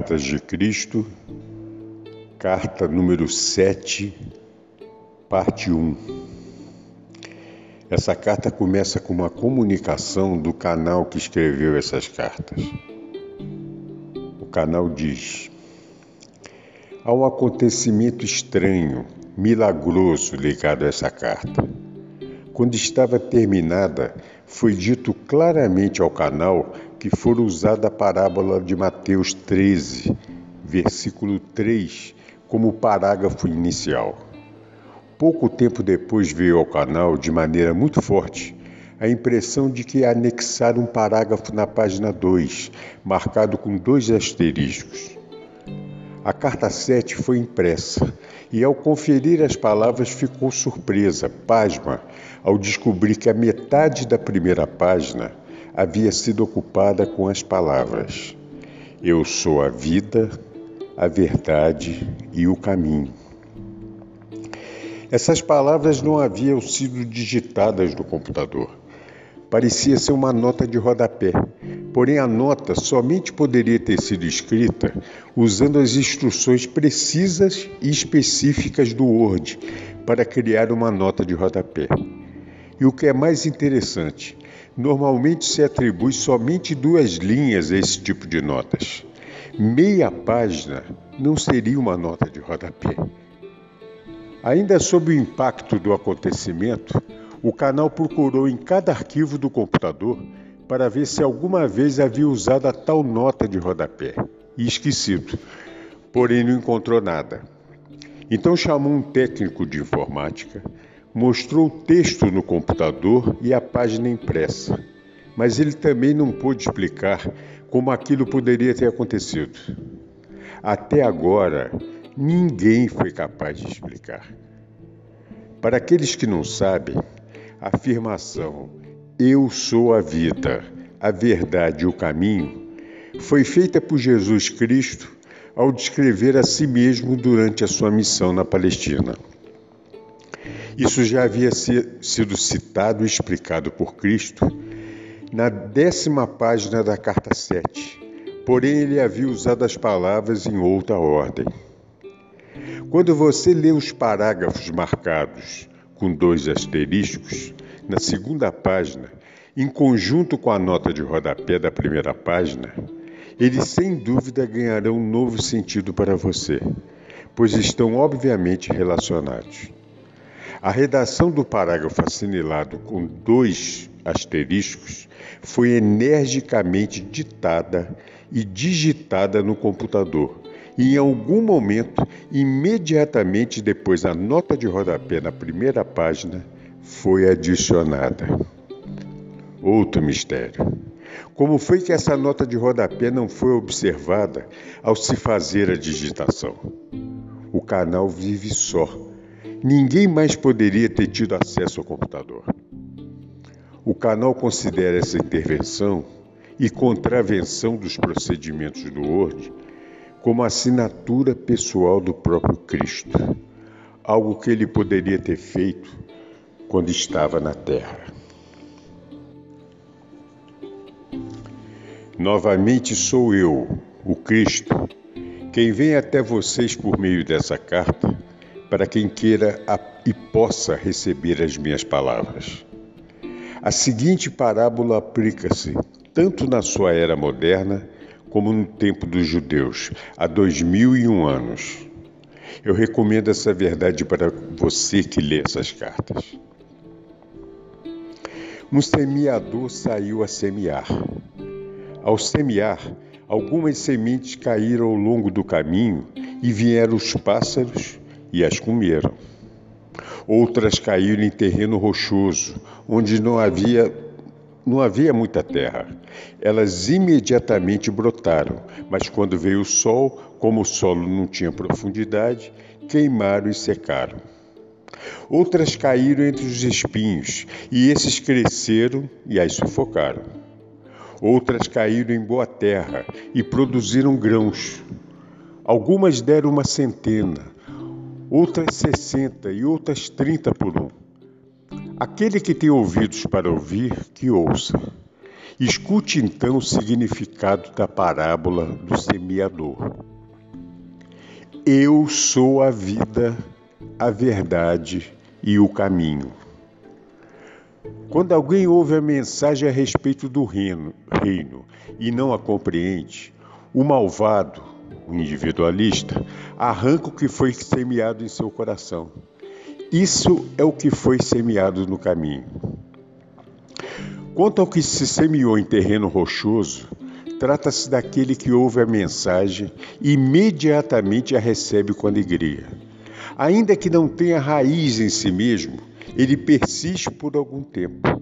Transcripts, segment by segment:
Cartas de Cristo, carta número 7, parte 1. Essa carta começa com uma comunicação do canal que escreveu essas cartas. O canal diz: Há um acontecimento estranho, milagroso ligado a essa carta. Quando estava terminada, foi dito claramente ao canal que for usada a parábola de Mateus 13, versículo 3, como parágrafo inicial. Pouco tempo depois veio ao canal, de maneira muito forte, a impressão de que anexaram um parágrafo na página 2, marcado com dois asteriscos. A carta 7 foi impressa e, ao conferir as palavras, ficou surpresa, pasma, ao descobrir que a metade da primeira página havia sido ocupada com as palavras: Eu sou a vida, a verdade e o caminho. Essas palavras não haviam sido digitadas no computador. Parecia ser uma nota de rodapé, porém a nota somente poderia ter sido escrita usando as instruções precisas e específicas do Word para criar uma nota de rodapé. E o que é mais interessante, Normalmente se atribui somente duas linhas a esse tipo de notas. Meia página não seria uma nota de rodapé. Ainda sob o impacto do acontecimento, o canal procurou em cada arquivo do computador para ver se alguma vez havia usado a tal nota de rodapé e esquecido, porém não encontrou nada. Então chamou um técnico de informática Mostrou o texto no computador e a página impressa, mas ele também não pôde explicar como aquilo poderia ter acontecido. Até agora, ninguém foi capaz de explicar. Para aqueles que não sabem, a afirmação Eu sou a vida, a verdade e o caminho foi feita por Jesus Cristo ao descrever a si mesmo durante a sua missão na Palestina. Isso já havia sido citado e explicado por Cristo na décima página da carta 7, porém ele havia usado as palavras em outra ordem. Quando você lê os parágrafos marcados com dois asteriscos, na segunda página, em conjunto com a nota de rodapé da primeira página, eles sem dúvida ganharão um novo sentido para você, pois estão obviamente relacionados. A redação do parágrafo assinilado com dois asteriscos foi energicamente ditada e digitada no computador. E em algum momento, imediatamente depois a nota de rodapé na primeira página foi adicionada. Outro mistério. Como foi que essa nota de rodapé não foi observada ao se fazer a digitação? O canal vive só Ninguém mais poderia ter tido acesso ao computador. O canal considera essa intervenção e contravenção dos procedimentos do Word como assinatura pessoal do próprio Cristo, algo que ele poderia ter feito quando estava na Terra. Novamente sou eu, o Cristo, quem vem até vocês por meio dessa carta para quem queira e possa receber as minhas palavras. A seguinte parábola aplica-se tanto na sua era moderna como no tempo dos judeus, há dois mil e um anos. Eu recomendo essa verdade para você que lê essas cartas. Um semeador saiu a semear. Ao semear, algumas sementes caíram ao longo do caminho e vieram os pássaros e as comeram. Outras caíram em terreno rochoso, onde não havia não havia muita terra. Elas imediatamente brotaram, mas quando veio o sol, como o solo não tinha profundidade, queimaram e secaram. Outras caíram entre os espinhos, e esses cresceram e as sufocaram. Outras caíram em boa terra e produziram grãos. Algumas deram uma centena, outras sessenta e outras trinta por um. Aquele que tem ouvidos para ouvir, que ouça. Escute então o significado da parábola do semeador. Eu sou a vida, a verdade e o caminho. Quando alguém ouve a mensagem a respeito do reino, reino e não a compreende, o malvado, individualista, arranca o que foi semeado em seu coração. Isso é o que foi semeado no caminho. Quanto ao que se semeou em terreno rochoso, trata-se daquele que ouve a mensagem e imediatamente a recebe com alegria. Ainda que não tenha raiz em si mesmo, ele persiste por algum tempo.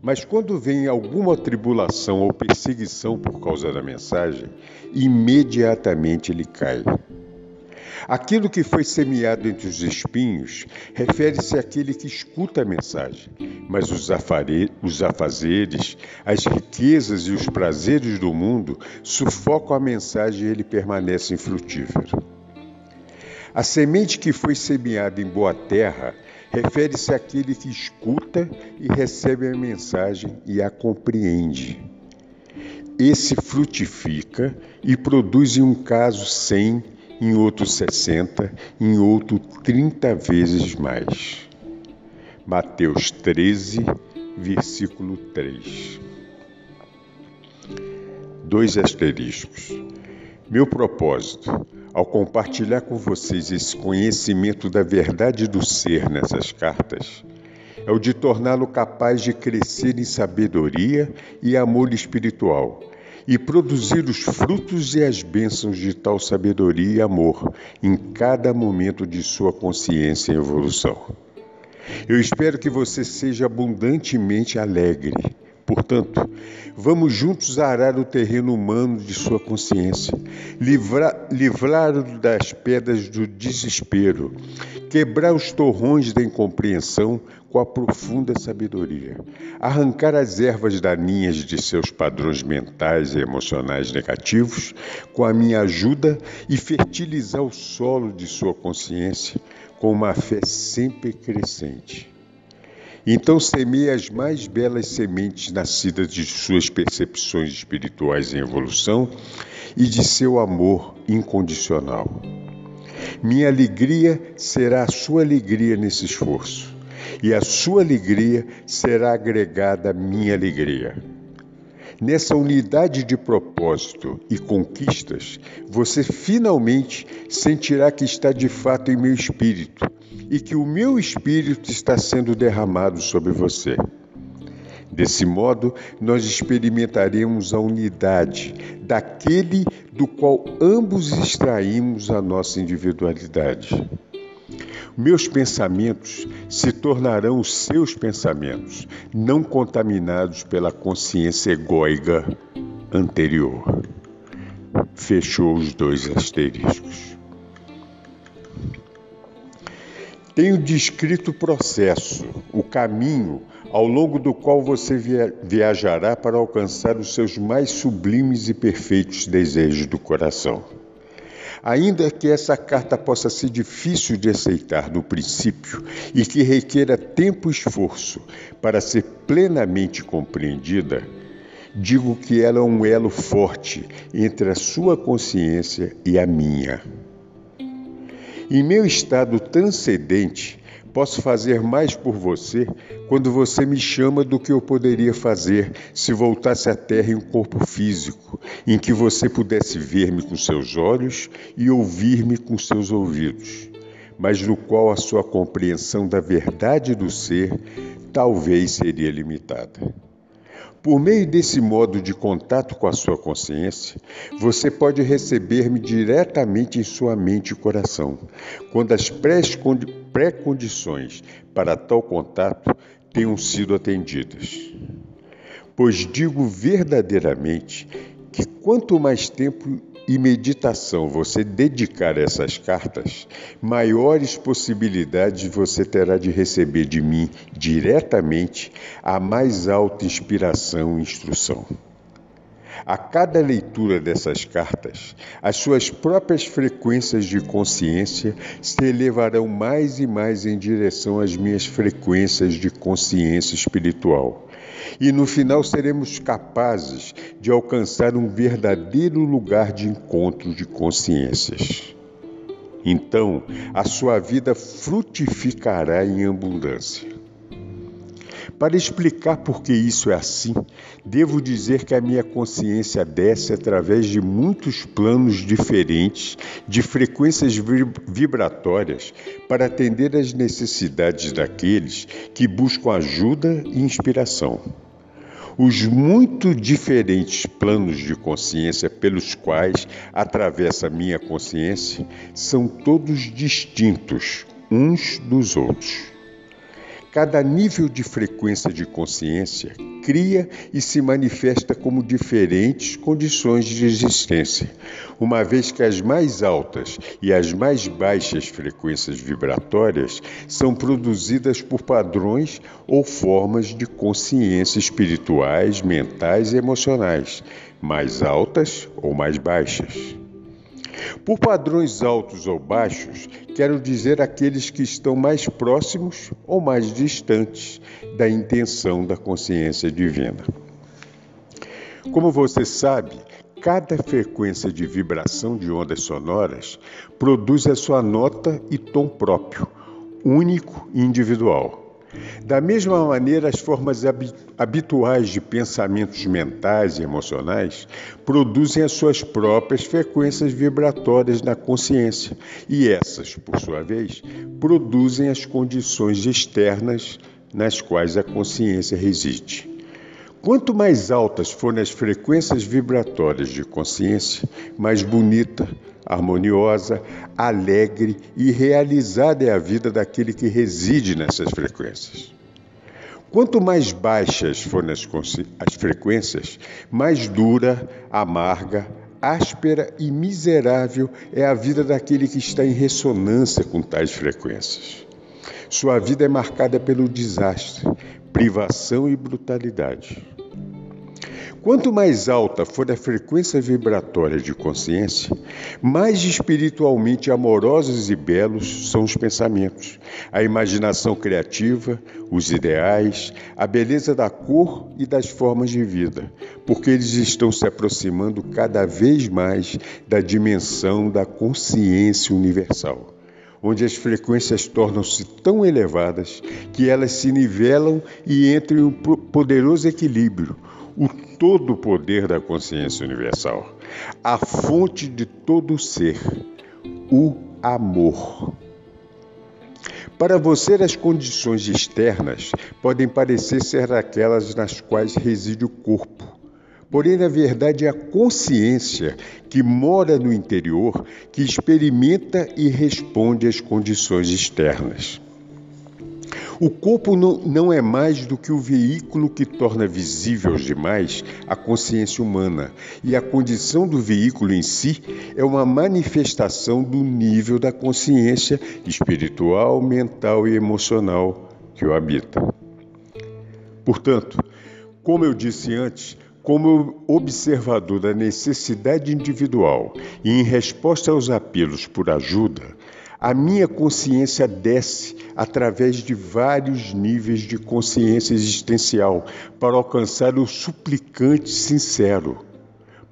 Mas quando vem alguma tribulação ou perseguição por causa da mensagem, imediatamente ele cai. Aquilo que foi semeado entre os espinhos refere-se àquele que escuta a mensagem, mas os, afare... os afazeres, as riquezas e os prazeres do mundo sufocam a mensagem e ele permanece infrutífero. A semente que foi semeada em boa terra refere-se àquele que escuta e recebe a mensagem e a compreende. Esse frutifica e produz em um caso cem em outro 60, em outro 30 vezes mais. Mateus 13, versículo 3. Dois asteriscos. Meu propósito, ao compartilhar com vocês esse conhecimento da verdade do ser nessas cartas, é o de torná-lo capaz de crescer em sabedoria e amor espiritual e produzir os frutos e as bênçãos de tal sabedoria e amor em cada momento de sua consciência em evolução. Eu espero que você seja abundantemente alegre. Portanto, vamos juntos arar o terreno humano de sua consciência, livrá-lo das pedras do desespero, quebrar os torrões da incompreensão com a profunda sabedoria, arrancar as ervas daninhas de seus padrões mentais e emocionais negativos com a minha ajuda e fertilizar o solo de sua consciência com uma fé sempre crescente. Então semeie as mais belas sementes nascidas de suas percepções espirituais em evolução e de seu amor incondicional. Minha alegria será a sua alegria nesse esforço e a sua alegria será agregada à minha alegria. Nessa unidade de propósito e conquistas, você finalmente sentirá que está de fato em meu espírito e que o meu espírito está sendo derramado sobre você. Desse modo, nós experimentaremos a unidade daquele do qual ambos extraímos a nossa individualidade. Meus pensamentos se tornarão os seus pensamentos, não contaminados pela consciência egóica anterior. Fechou os dois asteriscos. Tenho descrito o processo, o caminho ao longo do qual você viajará para alcançar os seus mais sublimes e perfeitos desejos do coração. Ainda que essa carta possa ser difícil de aceitar no princípio e que requeira tempo e esforço para ser plenamente compreendida, digo que ela é um elo forte entre a sua consciência e a minha. Em meu estado transcendente, Posso fazer mais por você quando você me chama do que eu poderia fazer se voltasse à Terra em um corpo físico, em que você pudesse ver-me com seus olhos e ouvir-me com seus ouvidos, mas no qual a sua compreensão da verdade do ser talvez seria limitada. Por meio desse modo de contato com a sua consciência, você pode receber-me diretamente em sua mente e coração, quando as pré-condições para tal contato tenham sido atendidas. pois digo verdadeiramente que quanto mais tempo e meditação você dedicar essas cartas, maiores possibilidades você terá de receber de mim diretamente a mais alta inspiração e instrução. A cada leitura dessas cartas, as suas próprias frequências de consciência se elevarão mais e mais em direção às minhas frequências de consciência espiritual. E no final seremos capazes de alcançar um verdadeiro lugar de encontro de consciências. Então, a sua vida frutificará em abundância. Para explicar por que isso é assim, devo dizer que a minha consciência desce através de muitos planos diferentes de frequências vibratórias para atender às necessidades daqueles que buscam ajuda e inspiração. Os muito diferentes planos de consciência pelos quais atravessa a minha consciência são todos distintos uns dos outros. Cada nível de frequência de consciência cria e se manifesta como diferentes condições de existência, uma vez que as mais altas e as mais baixas frequências vibratórias são produzidas por padrões ou formas de consciência espirituais, mentais e emocionais, mais altas ou mais baixas. Por padrões altos ou baixos, quero dizer aqueles que estão mais próximos ou mais distantes da intenção da consciência divina. Como você sabe, cada frequência de vibração de ondas sonoras produz a sua nota e tom próprio, único e individual. Da mesma maneira, as formas habituais de pensamentos mentais e emocionais produzem as suas próprias frequências vibratórias na consciência, e essas, por sua vez, produzem as condições externas nas quais a consciência reside. Quanto mais altas forem as frequências vibratórias de consciência, mais bonita, harmoniosa, alegre e realizada é a vida daquele que reside nessas frequências. Quanto mais baixas forem as, as frequências, mais dura, amarga, áspera e miserável é a vida daquele que está em ressonância com tais frequências. Sua vida é marcada pelo desastre, privação e brutalidade. Quanto mais alta for a frequência vibratória de consciência, mais espiritualmente amorosos e belos são os pensamentos, a imaginação criativa, os ideais, a beleza da cor e das formas de vida, porque eles estão se aproximando cada vez mais da dimensão da consciência universal onde as frequências tornam-se tão elevadas que elas se nivelam e entram em um poderoso equilíbrio, o todo poder da consciência universal, a fonte de todo ser, o amor. Para você, as condições externas podem parecer ser aquelas nas quais reside o corpo. Porém, na verdade, é a consciência que mora no interior que experimenta e responde às condições externas. O corpo não é mais do que o veículo que torna visível aos demais a consciência humana, e a condição do veículo em si é uma manifestação do nível da consciência espiritual, mental e emocional que o habita. Portanto, como eu disse antes, como observador da necessidade individual e em resposta aos apelos por ajuda, a minha consciência desce através de vários níveis de consciência existencial para alcançar o suplicante sincero.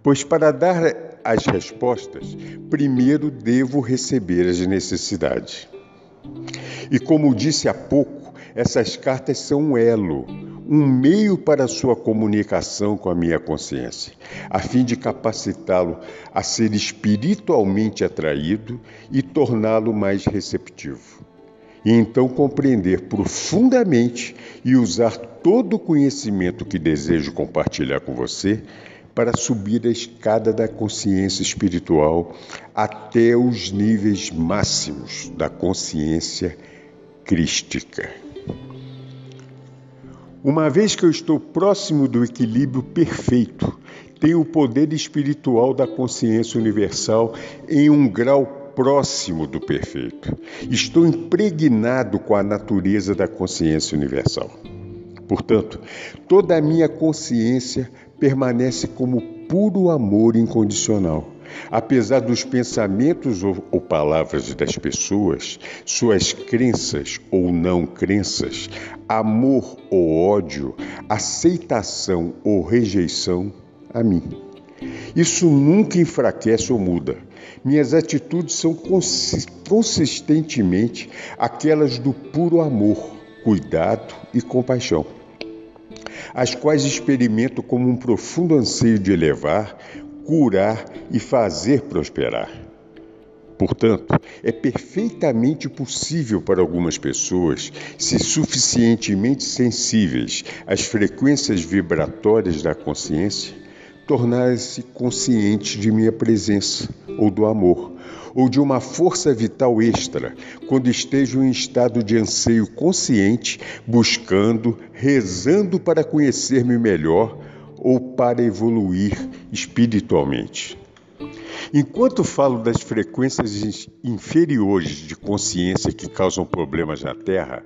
Pois para dar as respostas, primeiro devo receber as necessidades. E como disse há pouco, essas cartas são um elo, um meio para sua comunicação com a minha consciência, a fim de capacitá-lo a ser espiritualmente atraído e torná-lo mais receptivo. E então compreender profundamente e usar todo o conhecimento que desejo compartilhar com você para subir a escada da consciência espiritual até os níveis máximos da consciência crística. Uma vez que eu estou próximo do equilíbrio perfeito, tenho o poder espiritual da consciência universal em um grau próximo do perfeito. Estou impregnado com a natureza da consciência universal. Portanto, toda a minha consciência permanece como puro amor incondicional. Apesar dos pensamentos ou, ou, palavras das pessoas, suas crenças ou não crenças, amor ou ódio, aceitação ou rejeição a mim. Isso nunca enfraquece ou muda. Minhas atitudes são consistentemente aquelas do puro amor, cuidado e compaixão, as quais experimento como um profundo anseio de elevar, curar e fazer prosperar. Portanto, é perfeitamente possível para algumas pessoas, se suficientemente sensíveis às frequências vibratórias da consciência, tornar-se conscientes de minha presença ou do amor, ou de uma força vital extra, quando estejam em estado de anseio consciente, buscando, rezando para conhecer-me melhor ou para evoluir espiritualmente. Enquanto falo das frequências inferiores de consciência que causam problemas na Terra,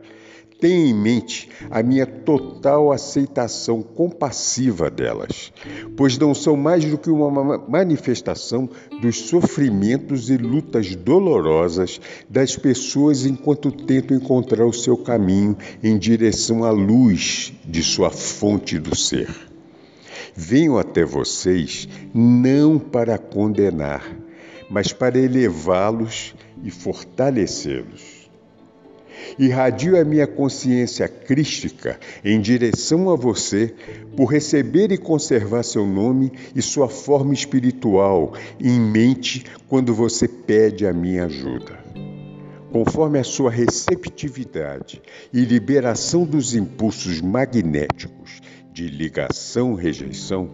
tenha em mente a minha total aceitação compassiva delas, pois não são mais do que uma manifestação dos sofrimentos e lutas dolorosas das pessoas enquanto tentam encontrar o seu caminho em direção à luz de sua fonte do ser. Venho até vocês não para condenar, mas para elevá-los e fortalecê-los irradio a minha consciência crística em direção a você por receber e conservar seu nome e sua forma espiritual em mente quando você pede a minha ajuda. Conforme a sua receptividade e liberação dos impulsos magnéticos de ligação-rejeição,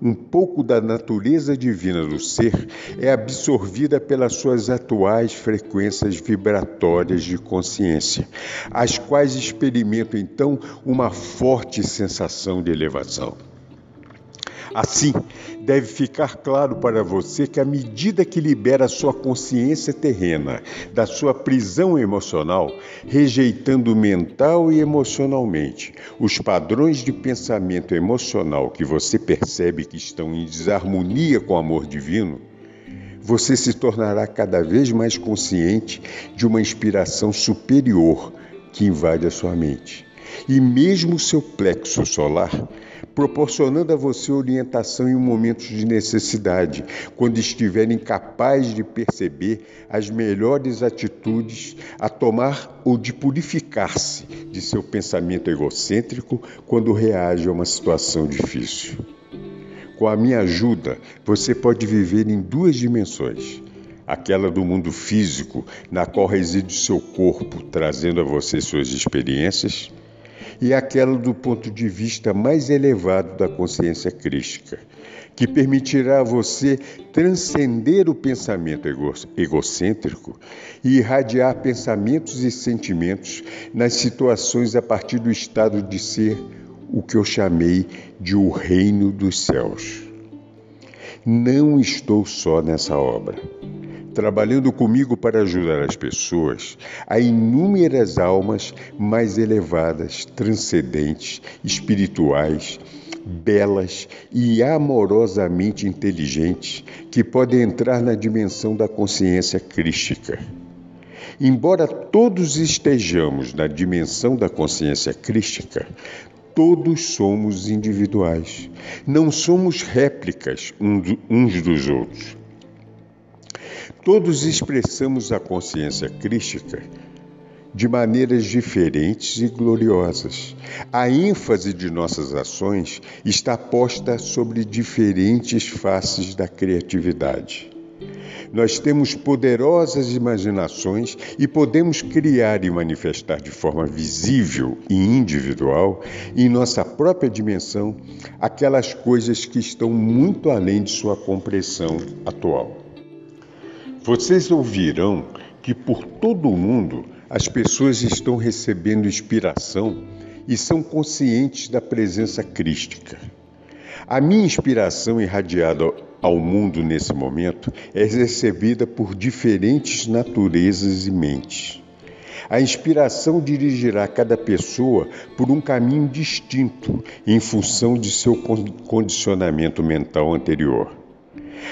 um pouco da natureza divina do ser é absorvida pelas suas atuais frequências vibratórias de consciência, as quais experimentam então uma forte sensação de elevação. Assim, deve ficar claro para você que à medida que libera sua consciência terrena da sua prisão emocional, rejeitando mental e emocionalmente os padrões de pensamento emocional que você percebe que estão em desarmonia com o amor divino, você se tornará cada vez mais consciente de uma inspiração superior que invade a sua mente. E mesmo seu plexo solar proporcionando a você orientação em momentos de necessidade, quando estiver incapaz de perceber as melhores atitudes a tomar ou de purificar-se de seu pensamento egocêntrico quando reage a uma situação difícil. Com a minha ajuda, você pode viver em duas dimensões aquela do mundo físico, na qual reside o seu corpo, trazendo a você suas experiências, e aquela do ponto de vista mais elevado da consciência crística, que permitirá a você transcender o pensamento egocêntrico e irradiar pensamentos e sentimentos nas situações a partir do estado de ser o que eu chamei de o reino dos céus. Não estou só nessa obra trabalhando comigo para ajudar as pessoas, a inúmeras almas mais elevadas, transcendentes, espirituais, belas e amorosamente inteligentes que podem entrar na dimensão da consciência crística. Embora todos estejamos na dimensão da consciência crística, todos somos individuais. Não somos réplicas uns dos outros. Todos expressamos a consciência crística de maneiras diferentes e gloriosas. A ênfase de nossas ações está posta sobre diferentes faces da criatividade. Nós temos poderosas imaginações e podemos criar e manifestar de forma visível e individual, em nossa própria dimensão, aquelas coisas que estão muito além de sua compreensão atual. Vocês ouvirão que por todo o mundo as pessoas estão recebendo inspiração e são conscientes da presença crística. A minha inspiração irradiada ao mundo nesse momento é recebida por diferentes naturezas e mentes. A inspiração dirigirá cada pessoa por um caminho distinto em função de seu condicionamento mental anterior.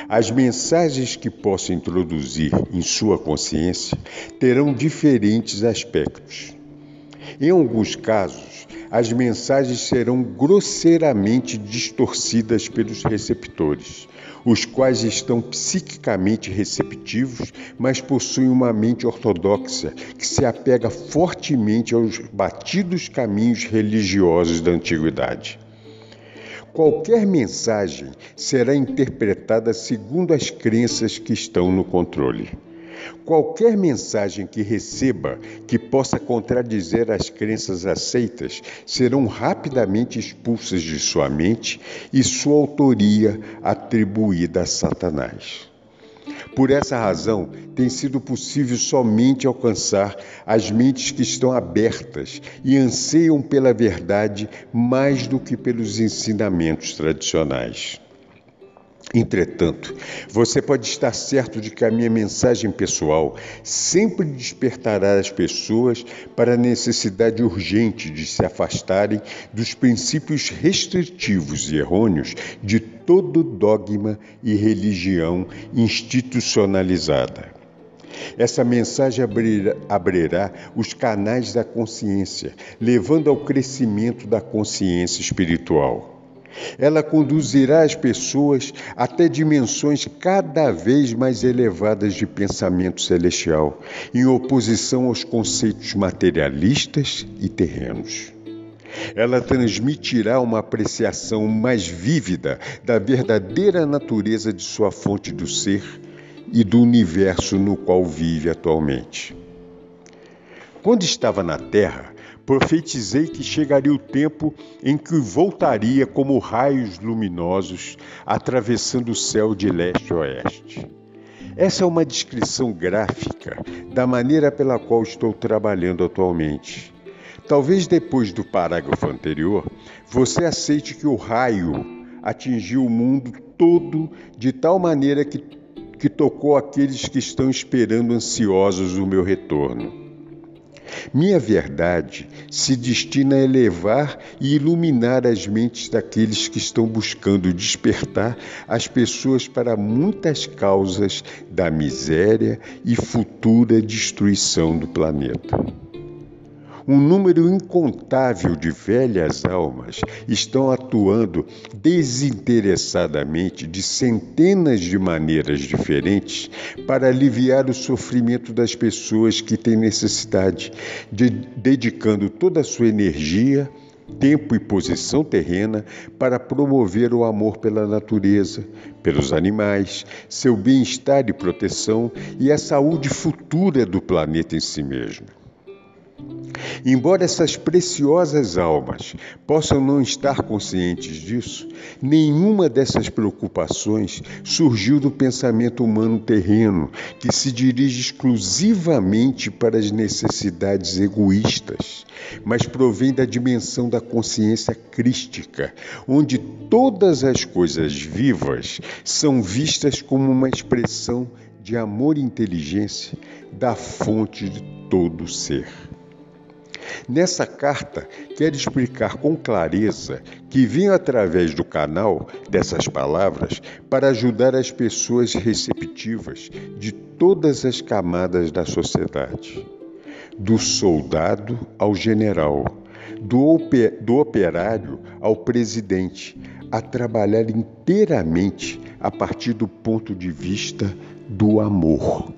As mensagens que posso introduzir em sua consciência terão diferentes aspectos. Em alguns casos, as mensagens serão grosseiramente distorcidas pelos receptores, os quais estão psiquicamente receptivos, mas possuem uma mente ortodoxa que se apega fortemente aos batidos caminhos religiosos da antiguidade. Qualquer mensagem será interpretada segundo as crenças que estão no controle. Qualquer mensagem que receba que possa contradizer as crenças aceitas serão rapidamente expulsas de sua mente e sua autoria atribuída a Satanás. Por essa razão, tem sido possível somente alcançar as mentes que estão abertas e anseiam pela verdade mais do que pelos ensinamentos tradicionais. Entretanto, você pode estar certo de que a minha mensagem pessoal sempre despertará as pessoas para a necessidade urgente de se afastarem dos princípios restritivos e errôneos de todo dogma e religião institucionalizada. Essa mensagem abrirá, abrirá, os canais da consciência, levando ao crescimento da consciência espiritual. Ela conduzirá as pessoas até dimensões cada vez mais elevadas de pensamento celestial, em oposição aos conceitos materialistas e terrenos. Ela transmitirá uma apreciação mais vívida da verdadeira natureza de sua fonte do ser e do universo no qual vive atualmente. Quando estava na Terra, profetizei que chegaria o tempo em que voltaria como raios luminosos atravessando o céu de leste a oeste. Essa é uma descrição gráfica da maneira pela qual estou trabalhando atualmente. Talvez depois do parágrafo anterior, você aceite que o raio atingiu o mundo todo de tal maneira que, que tocou aqueles que estão esperando ansiosos o meu retorno. Minha verdade se destina a elevar e iluminar as mentes daqueles que estão buscando despertar as pessoas para muitas causas da miséria e futura destruição do planeta. Um número incontável de velhas almas estão atuando desinteressadamente de centenas de maneiras diferentes para aliviar o sofrimento das pessoas que têm necessidade, de, dedicando toda a sua energia, tempo e posição terrena para promover o amor pela natureza, pelos animais, seu bem-estar e proteção e a saúde futura do planeta em si mesmo. Embora essas preciosas almas possam não estar conscientes disso, nenhuma dessas preocupações surgiu do pensamento humano terreno, que se dirige exclusivamente para as necessidades egoístas, mas provém da dimensão da consciência crística, onde todas as coisas vivas são vistas como uma expressão de amor e inteligência da fonte de todo ser. Nessa carta, quero explicar com clareza que vim através do canal dessas palavras para ajudar as pessoas receptivas de todas as camadas da sociedade, do soldado ao general, do, operário ao presidente, a trabalhar inteiramente a partir do ponto de vista do amor.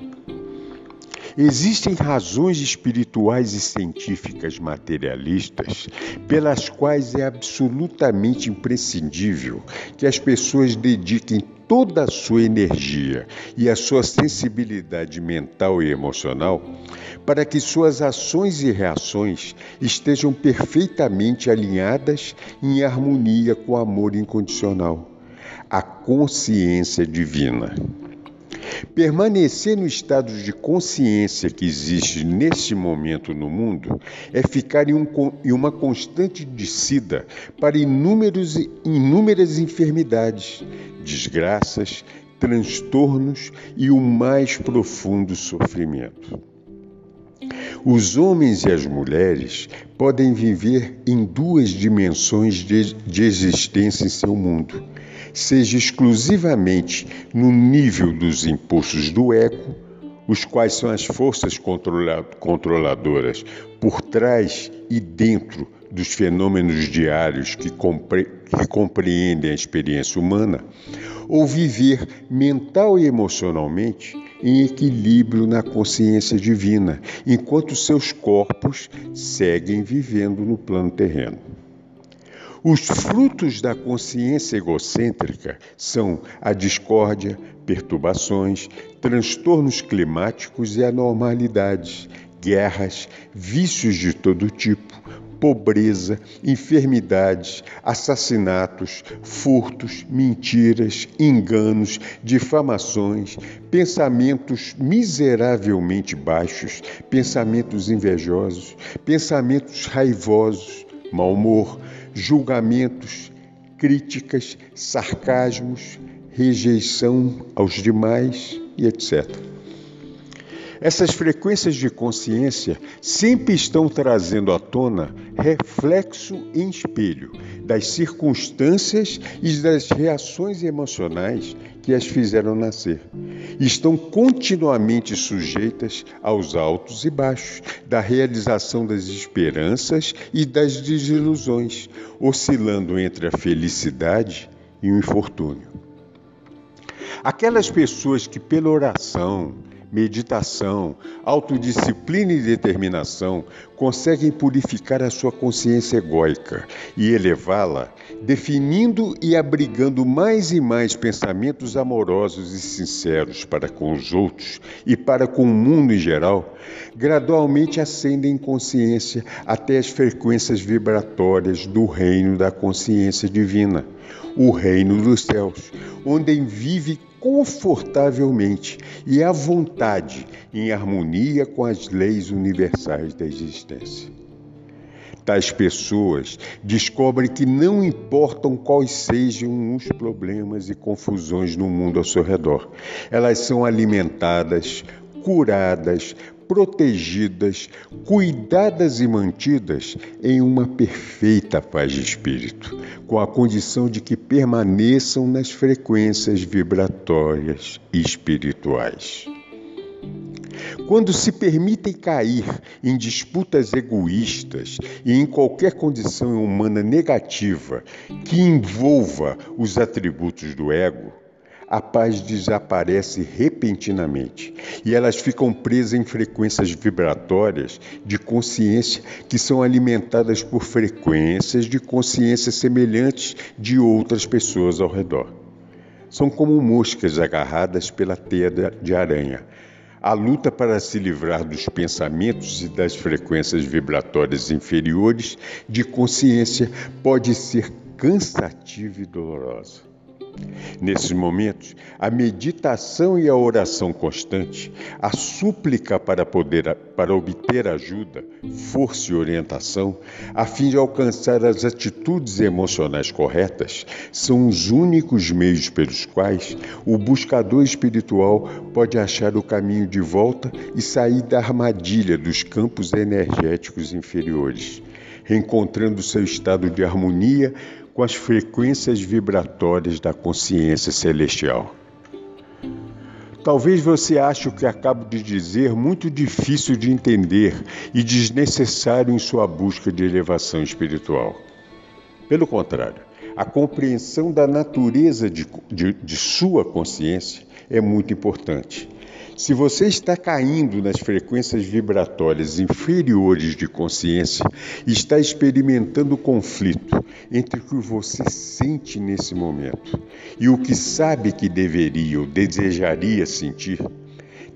Existem razões espirituais e científicas materialistas pelas quais é absolutamente imprescindível que as pessoas dediquem toda a sua energia e a sua sensibilidade mental e emocional para que suas ações e reações estejam perfeitamente alinhadas em harmonia com o amor incondicional, a consciência divina. Permanecer no estado de consciência que existe neste momento no mundo é ficar em, um, em uma constante descida para inúmeros, inúmeras enfermidades, desgraças, transtornos e o mais profundo sofrimento. Os homens e as mulheres podem viver em duas dimensões de, de existência em seu mundo, seja exclusivamente no nível dos impulsos do ego, os quais são as forças controladoras por trás e dentro dos fenômenos diários que, compre que compreendem a experiência humana, ou viver mental e emocionalmente em equilíbrio na consciência divina, enquanto seus corpos seguem vivendo no plano terreno. Os frutos da consciência egocêntrica são a discórdia, perturbações, transtornos climáticos e anormalidades, guerras, vícios de todo tipo, pobreza, enfermidades, assassinatos, furtos, mentiras, enganos, difamações, pensamentos miseravelmente baixos, pensamentos invejosos, pensamentos raivosos, mau humor, julgamentos, críticas, sarcasmos, rejeição aos demais e etc. Essas frequências de consciência sempre estão trazendo à tona reflexo em espelho das circunstâncias e das reações emocionais que as fizeram nascer. Estão continuamente sujeitas aos altos e baixos, da realização das esperanças e das desilusões, oscilando entre a felicidade e o infortúnio. Aquelas pessoas que, pela oração, meditação, autodisciplina e determinação conseguem purificar a sua consciência egóica e elevá-la, definindo e abrigando mais e mais pensamentos amorosos e sinceros para com os outros e para com o mundo em geral, gradualmente ascendem em consciência até as frequências vibratórias do reino da consciência divina, o reino dos céus, onde vive confortavelmente e à vontade, em harmonia com as leis universais da existência. Tais pessoas descobrem que não importam quais sejam os problemas e confusões no mundo ao seu redor, elas são alimentadas, curadas, protegidas, cuidadas e mantidas em uma perfeita paz de espírito, com a condição de que permaneçam nas frequências vibratórias e espirituais. Quando se permitem cair em disputas egoístas e em qualquer condição humana negativa que envolva os atributos do ego, a paz desaparece repentinamente e elas ficam presas em frequências vibratórias de consciência que são alimentadas por frequências de consciência semelhantes de outras pessoas ao redor. São como moscas agarradas pela teia de aranha. A luta para se livrar dos pensamentos e das frequências vibratórias inferiores de consciência pode ser cansativa e dolorosa. Nesses momentos, a meditação e a oração constante, a súplica para poder para obter ajuda, força e orientação, a fim de alcançar as atitudes emocionais corretas, são os únicos meios pelos quais o buscador espiritual pode achar o caminho de volta e sair da armadilha dos campos energéticos inferiores, reencontrando seu estado de harmonia com as frequências vibratórias da consciência celestial. Talvez você ache o que acabo de dizer muito difícil de entender e desnecessário em sua busca de elevação espiritual. Pelo contrário, a compreensão da natureza de, de, de sua consciência é muito importante se você está caindo nas frequências vibratórias inferiores de consciência, está experimentando conflito entre o que você sente nesse momento e o que sabe que deveria ou desejaria sentir,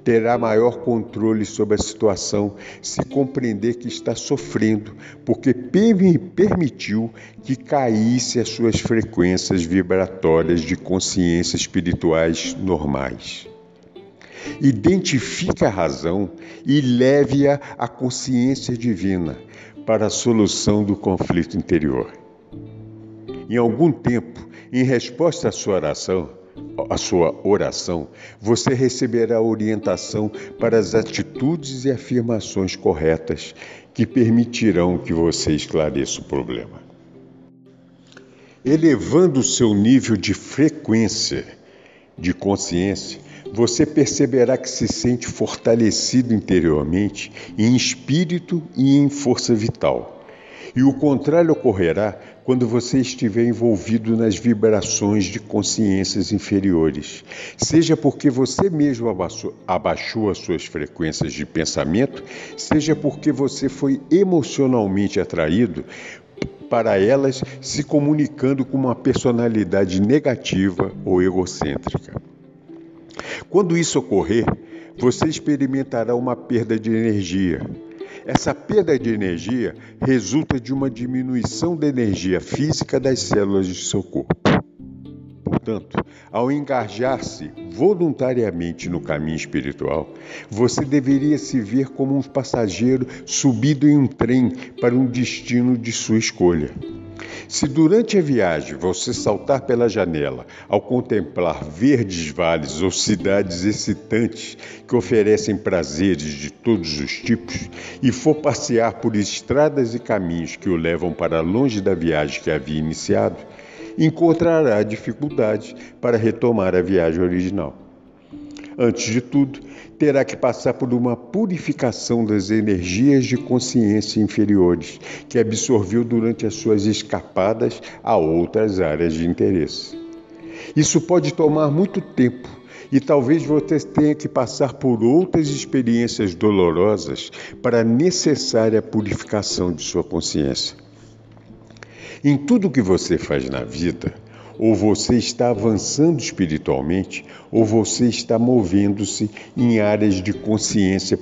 terá maior controle sobre a situação se compreender que está sofrendo, porque permitiu que caísse as suas frequências vibratórias de consciência espirituais normais. Identifique a razão e leve-a à consciência divina para a solução do conflito interior. Em algum tempo, em resposta à sua oração, a sua oração, você receberá orientação para as atitudes e afirmações corretas que permitirão que você esclareça o problema. Elevando o seu nível de frequência de consciência, você perceberá que se sente fortalecido interiormente, em espírito e em força vital. E o contrário ocorrerá quando você estiver envolvido nas vibrações de consciências inferiores, seja porque você mesmo abaixou, as suas frequências de pensamento, seja porque você foi emocionalmente atraído para elas se comunicando com uma personalidade negativa ou egocêntrica. Quando isso ocorrer, você experimentará uma perda de energia. Essa perda de energia resulta de uma diminuição da energia física das células de seu corpo. Portanto, ao engajar-se voluntariamente no caminho espiritual, você deveria se ver como um passageiro subido em um trem para um destino de sua escolha. Se durante a viagem você saltar pela janela ao contemplar verdes vales ou cidades excitantes que oferecem prazeres de todos os tipos e for passear por estradas e caminhos que o levam para longe da viagem que havia iniciado, encontrará dificuldades para retomar a viagem original. Antes de tudo, terá que passar por uma purificação das energias de consciência inferiores que absorveu durante as suas escapadas a outras áreas de interesse. Isso pode tomar muito tempo e talvez você tenha que passar por outras experiências dolorosas para a necessária purificação de sua consciência. Em tudo que você faz na vida, ou você está avançando espiritualmente, ou você está movendo-se em áreas de consciência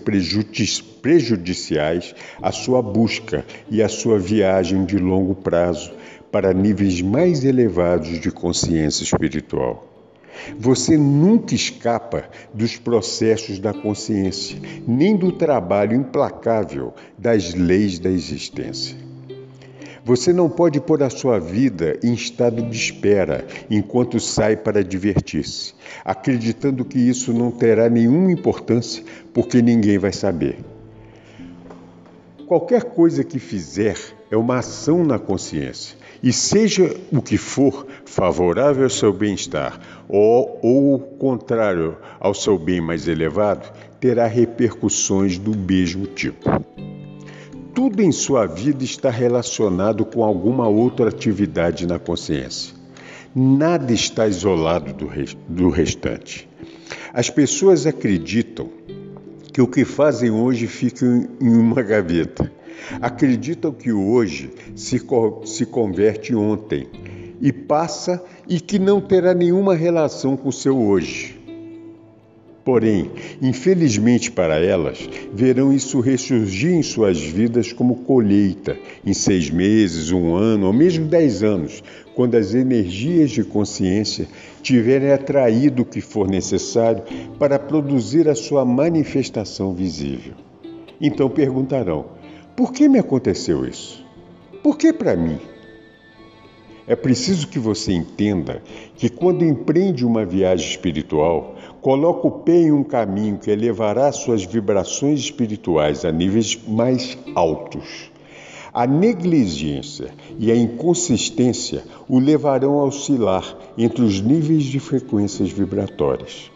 prejudiciais à sua busca e à sua viagem de longo prazo para níveis mais elevados de consciência espiritual. Você nunca escapa dos processos da consciência, nem do trabalho implacável das leis da existência. Você não pode pôr a sua vida em estado de espera enquanto sai para divertir-se, acreditando que isso não terá nenhuma importância porque ninguém vai saber. Qualquer coisa que fizer é uma ação na consciência, e seja o que for favorável ao seu bem-estar ou, ou contrário ao seu bem mais elevado, terá repercussões do mesmo tipo. Tudo em sua vida está relacionado com alguma outra atividade na consciência. Nada está isolado do, do restante. As pessoas acreditam que o que fazem hoje fica em uma gaveta. Acreditam que hoje se, se converte em ontem e passa e que não terá nenhuma relação com o seu hoje. Porém, infelizmente para elas, verão isso ressurgir em suas vidas como colheita, em seis meses, um ano ou mesmo dez anos, quando as energias de consciência tiverem atraído o que for necessário para produzir a sua manifestação visível. Então perguntarão: por que me aconteceu isso? Por que para mim? É preciso que você entenda que quando empreende uma viagem espiritual, coloca o pé em um caminho que elevará suas vibrações espirituais a níveis mais altos. A negligência e a inconsistência o levarão a oscilar entre os níveis de frequências vibratórias.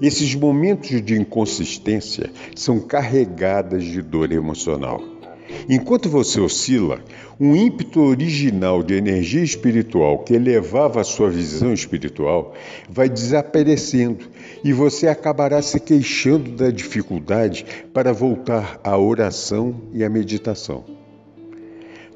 Esses momentos de inconsistência são carregadas de dor emocional. Enquanto você oscila, um ímpeto original de energia espiritual que elevava a sua visão espiritual vai desaparecendo e você acabará se queixando da dificuldade para voltar à oração e à meditação.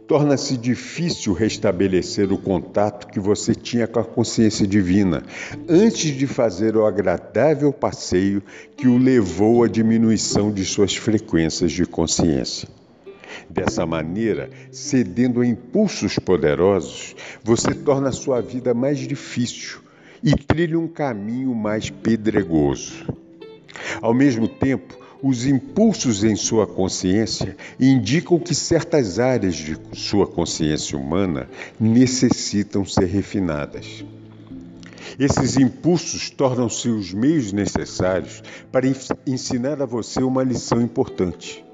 Torna-se difícil restabelecer o contato que você tinha com a consciência divina antes de fazer o agradável passeio que o levou à diminuição de suas frequências de consciência. Dessa maneira, cedendo a impulsos poderosos, você torna a sua vida mais difícil e trilha um caminho mais pedregoso. Ao mesmo tempo, os impulsos em sua consciência indicam que certas áreas de sua consciência humana necessitam ser refinadas. Esses impulsos tornam-se os meios necessários para ensinar a você uma lição importante.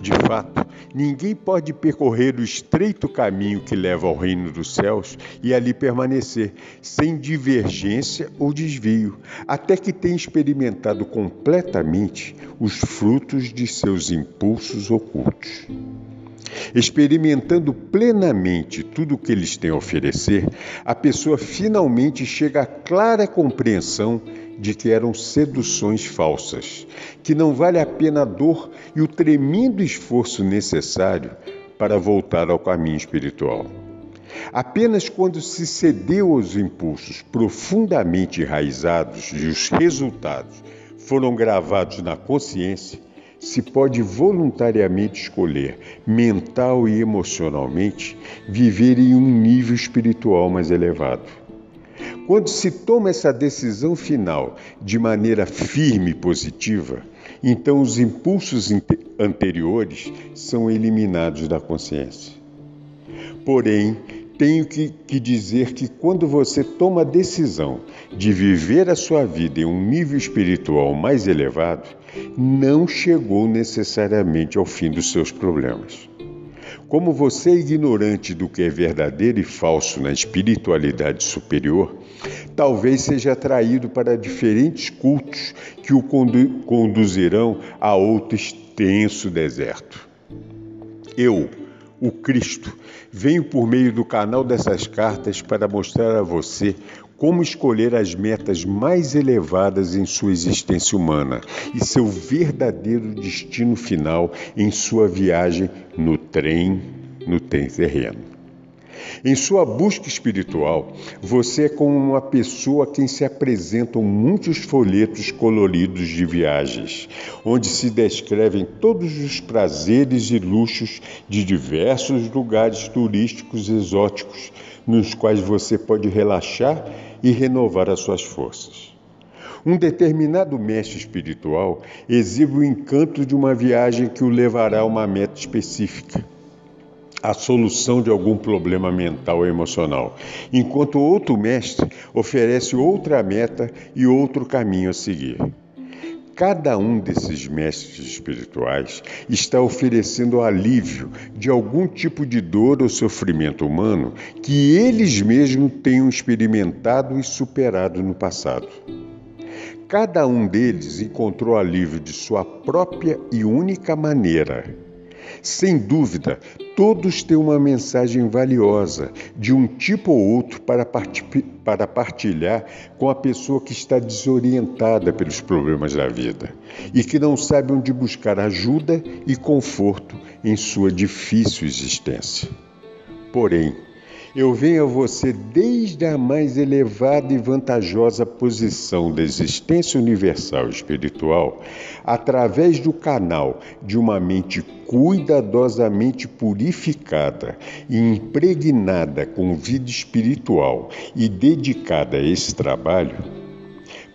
De fato, ninguém pode percorrer o estreito caminho que leva ao reino dos céus e ali permanecer, sem divergência ou desvio, até que tenha experimentado completamente os frutos de seus impulsos ocultos. Experimentando plenamente tudo o que eles têm a oferecer, a pessoa finalmente chega à clara compreensão de que eram seduções falsas, que não vale a pena a dor e o tremendo esforço necessário para voltar ao caminho espiritual. Apenas quando se cedeu aos impulsos profundamente enraizados e os resultados foram gravados na consciência, se pode voluntariamente escolher, mental e emocionalmente, viver em um nível espiritual mais elevado. Quando se toma essa decisão final de maneira firme e positiva, então os impulsos anteriores são eliminados da consciência. Porém, tenho que, que, dizer que quando você toma a decisão de viver a sua vida em um nível espiritual mais elevado, não chegou necessariamente ao fim dos seus problemas. Como você é ignorante do que é verdadeiro e falso na espiritualidade superior, talvez seja atraído para diferentes cultos que o condu conduzirão a outro extenso deserto. Eu, o Cristo, venho por meio do canal dessas cartas para mostrar a você como escolher as metas mais elevadas em sua existência humana e seu verdadeiro destino final em sua viagem no trem, no trem terreno. Em sua busca espiritual, você é como uma pessoa a quem se apresentam muitos folhetos coloridos de viagens, onde se descrevem todos os prazeres e luxos de diversos lugares turísticos exóticos, nos quais você pode relaxar e renovar as suas forças. Um determinado mestre espiritual exibe o encanto de uma viagem que o levará a uma meta específica, a solução de algum problema mental ou emocional, enquanto outro mestre oferece outra meta e outro caminho a seguir. Cada um desses mestres espirituais está oferecendo alívio de algum tipo de dor ou sofrimento humano que eles mesmos tenham experimentado e superado no passado. Cada um deles encontrou alívio de sua própria e única maneira. Sem dúvida, todos têm uma mensagem valiosa, de um tipo ou outro, para, partilhar com a pessoa que está desorientada pelos problemas da vida e que não sabe onde buscar ajuda e conforto em sua difícil existência. Porém, eu venho a você desde a mais elevada e vantajosa posição da existência universal espiritual, através do canal de uma mente cuidadosamente purificada e impregnada com vida espiritual e dedicada a esse trabalho,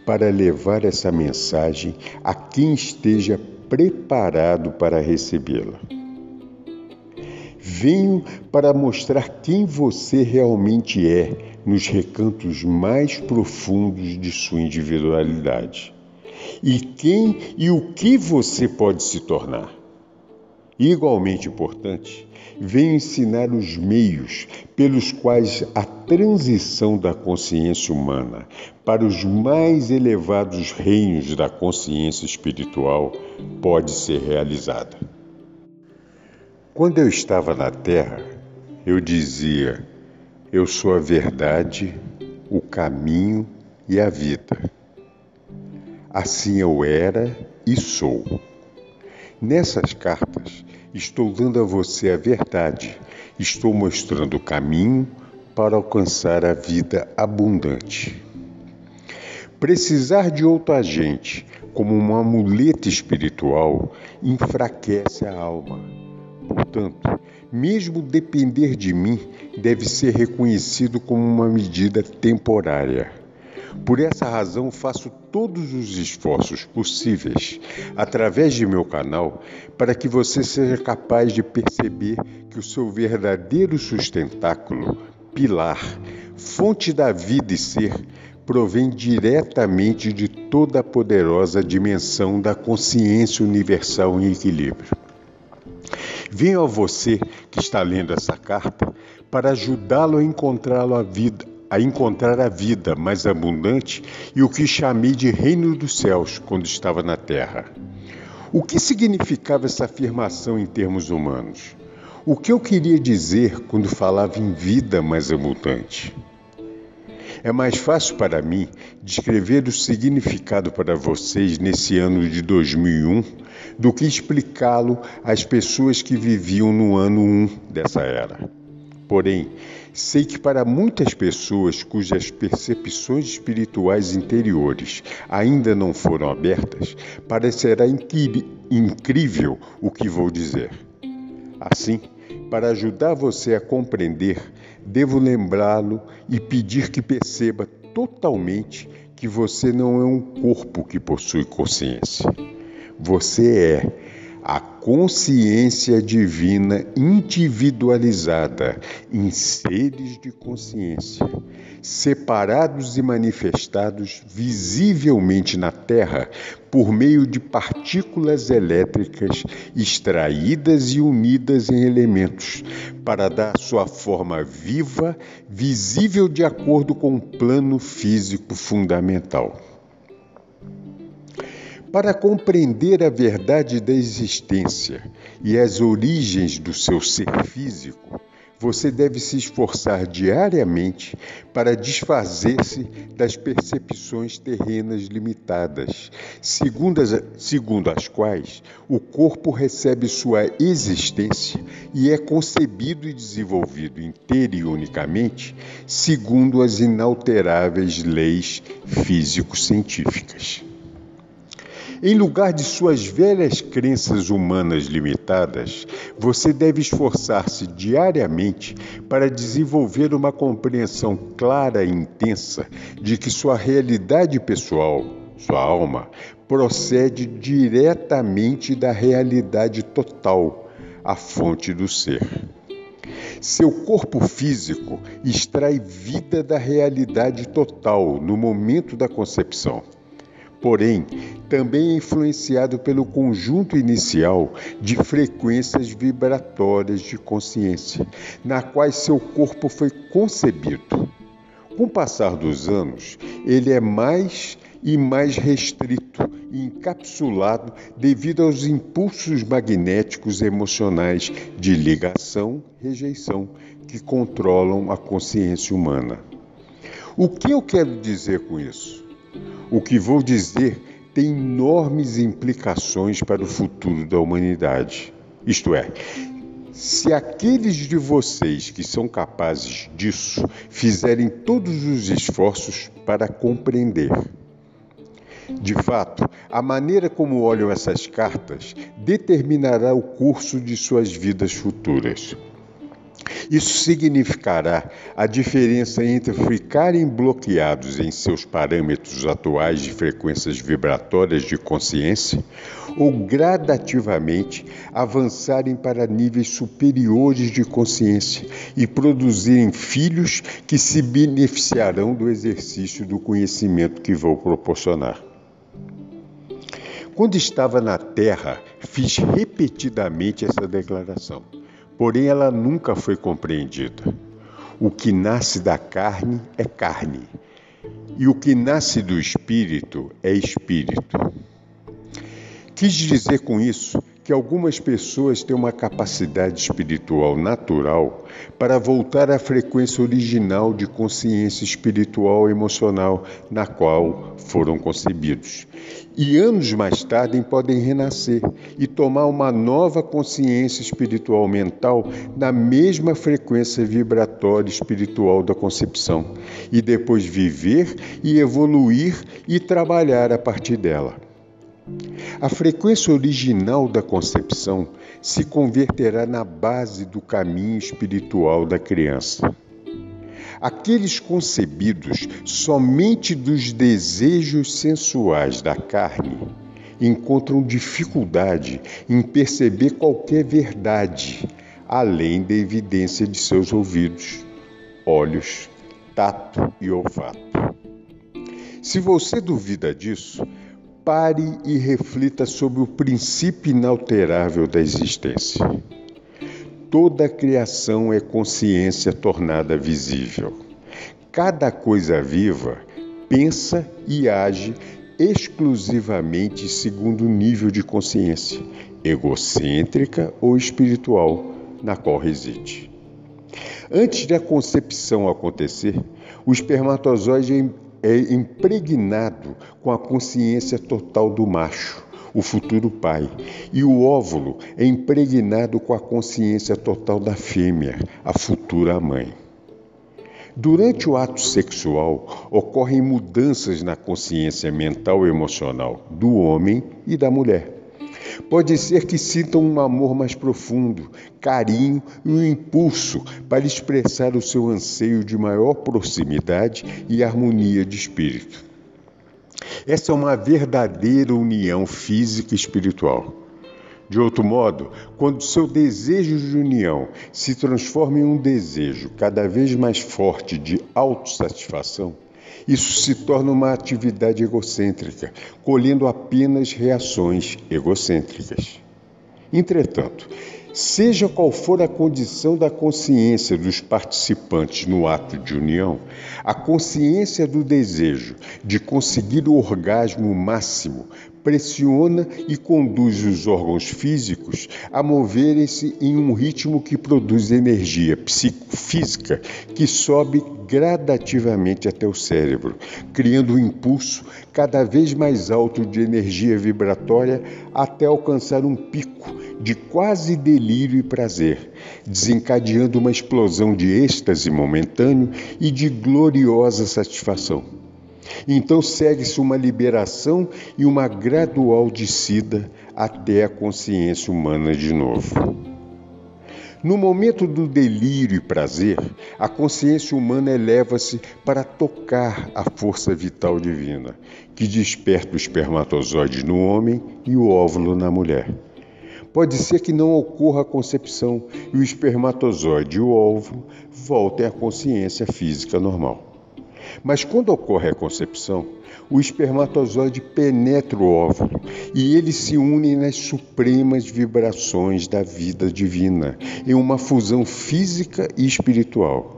para levar essa mensagem a quem esteja preparado para recebê-la. Venho para mostrar quem você realmente é nos recantos mais profundos de sua individualidade e quem e o que você pode se tornar. Igualmente importante, venho ensinar os meios pelos quais a transição da consciência humana para os mais elevados reinos da consciência espiritual pode ser realizada. Quando eu estava na Terra, eu dizia: Eu sou a verdade, o caminho e a vida. Assim eu era e sou. Nessas cartas, estou dando a você a verdade, estou mostrando o caminho para alcançar a vida abundante. Precisar de outro agente, como uma muleta espiritual, enfraquece a alma Portanto, mesmo depender de mim deve ser reconhecido como uma medida temporária. Por essa razão, faço todos os esforços possíveis através de meu canal para que você seja capaz de perceber que o seu verdadeiro sustentáculo, pilar, fonte da vida e ser, provém diretamente de toda a poderosa dimensão da consciência universal em equilíbrio. Venho a você que está lendo essa carta para ajudá-lo a encontrar a vida, a encontrar a vida mais abundante e o que chamei de reino dos céus quando estava na terra. O que significava essa afirmação em termos humanos? O que eu queria dizer quando falava em vida mais abundante? É mais fácil para mim descrever o significado para vocês nesse ano de 2001 do que explicá-lo às pessoas que viviam no ano 1 dessa era. Porém, sei que para muitas pessoas cujas percepções espirituais interiores ainda não foram abertas, parecerá incrível o que vou dizer. Assim, para ajudar você a compreender, devo lembrá-lo e pedir que perceba totalmente que você não é um corpo que possui consciência. Você é a consciência divina individualizada em seres de consciência, separados e manifestados visivelmente na Terra por meio de partículas elétricas extraídas e unidas em elementos, para dar sua forma viva, visível de acordo com o plano físico fundamental. Para compreender a verdade da existência e as origens do seu ser físico, você deve se esforçar diariamente para desfazer-se das percepções terrenas limitadas, segundo as, segundo as quais o corpo recebe sua existência e é concebido e desenvolvido inteiro e unicamente segundo as inalteráveis leis físico-científicas. Em lugar de suas velhas crenças humanas limitadas, você deve esforçar-se diariamente para desenvolver uma compreensão clara e intensa de que sua realidade pessoal, sua alma, procede diretamente da realidade total, a fonte do ser. Seu corpo físico extrai vida da realidade total no momento da concepção porém também é influenciado pelo conjunto inicial de frequências vibratórias de consciência, na quais seu corpo foi concebido. Com o passar dos anos, ele é mais e mais restrito e encapsulado devido aos impulsos magnéticos emocionais de ligação, rejeição que controlam a consciência humana. O que eu quero dizer com isso? O que vou dizer tem enormes implicações para o futuro da humanidade. Isto é, se aqueles de vocês que são capazes disso fizerem todos os esforços para compreender. De fato, a maneira como olham essas cartas determinará o curso de suas vidas futuras. Isso significará a diferença entre ficarem bloqueados em seus parâmetros atuais de frequências vibratórias de consciência ou gradativamente avançarem para níveis superiores de consciência e produzirem filhos que se beneficiarão do exercício do conhecimento que vou proporcionar. Quando estava na Terra, fiz repetidamente essa declaração porém ela nunca foi compreendida. O que nasce da carne é carne, e o que nasce do espírito é espírito. Quis dizer com isso que algumas pessoas têm uma capacidade espiritual natural para voltar à frequência original de consciência espiritual e emocional na qual foram concebidos. E anos mais tarde podem renascer e tomar uma nova consciência espiritual mental na mesma frequência vibratória espiritual da concepção, e depois viver e evoluir e trabalhar a partir dela. A frequência original da concepção se converterá na base do caminho espiritual da criança. Aqueles concebidos somente dos desejos sensuais da carne encontram dificuldade em perceber qualquer verdade, além da evidência de seus ouvidos, olhos, tato e olfato. Se você duvida disso, pare e reflita sobre o princípio inalterável da existência. Toda criação é consciência tornada visível. Cada coisa viva pensa e age exclusivamente segundo o nível de consciência, egocêntrica ou espiritual, na qual reside. Antes da concepção acontecer, o espermatozoide é impregnado com a consciência total do macho, o futuro pai, e o óvulo é impregnado com a consciência total da fêmea, a futura mãe. Durante o ato sexual, ocorrem mudanças na consciência mental e emocional do homem e da mulher. Pode ser que sintam um amor mais profundo, carinho e um impulso para expressar o seu anseio de maior proximidade e harmonia de espírito. Essa é uma verdadeira união física e espiritual. De outro modo, quando seu desejo de união se transforma em um desejo cada vez mais forte de autossatisfação, isso se torna uma atividade egocêntrica, colhendo apenas reações egocêntricas. Entretanto, seja qual for a condição da consciência dos participantes no ato de união, a consciência do desejo de conseguir o orgasmo máximo pressiona e conduz os órgãos físicos a moverem-se em um ritmo que produz energia psicofísica que sobe gradativamente até o cérebro, criando um impulso cada vez mais alto de energia vibratória até alcançar um pico de quase delírio e prazer, desencadeando uma explosão de êxtase momentâneo e de gloriosa satisfação. Então segue-se uma liberação e uma gradual descida até a consciência humana de novo. No momento do delírio e prazer, a consciência humana eleva-se para tocar a força vital divina, que desperta o espermatozoide no homem e o óvulo na mulher. Pode ser que não ocorra a concepção e o espermatozoide e o óvulo voltem à consciência física normal. Mas quando ocorre a concepção, o espermatozoide penetra o óvulo e eles se unem nas supremas vibrações da vida divina, em uma fusão física e espiritual.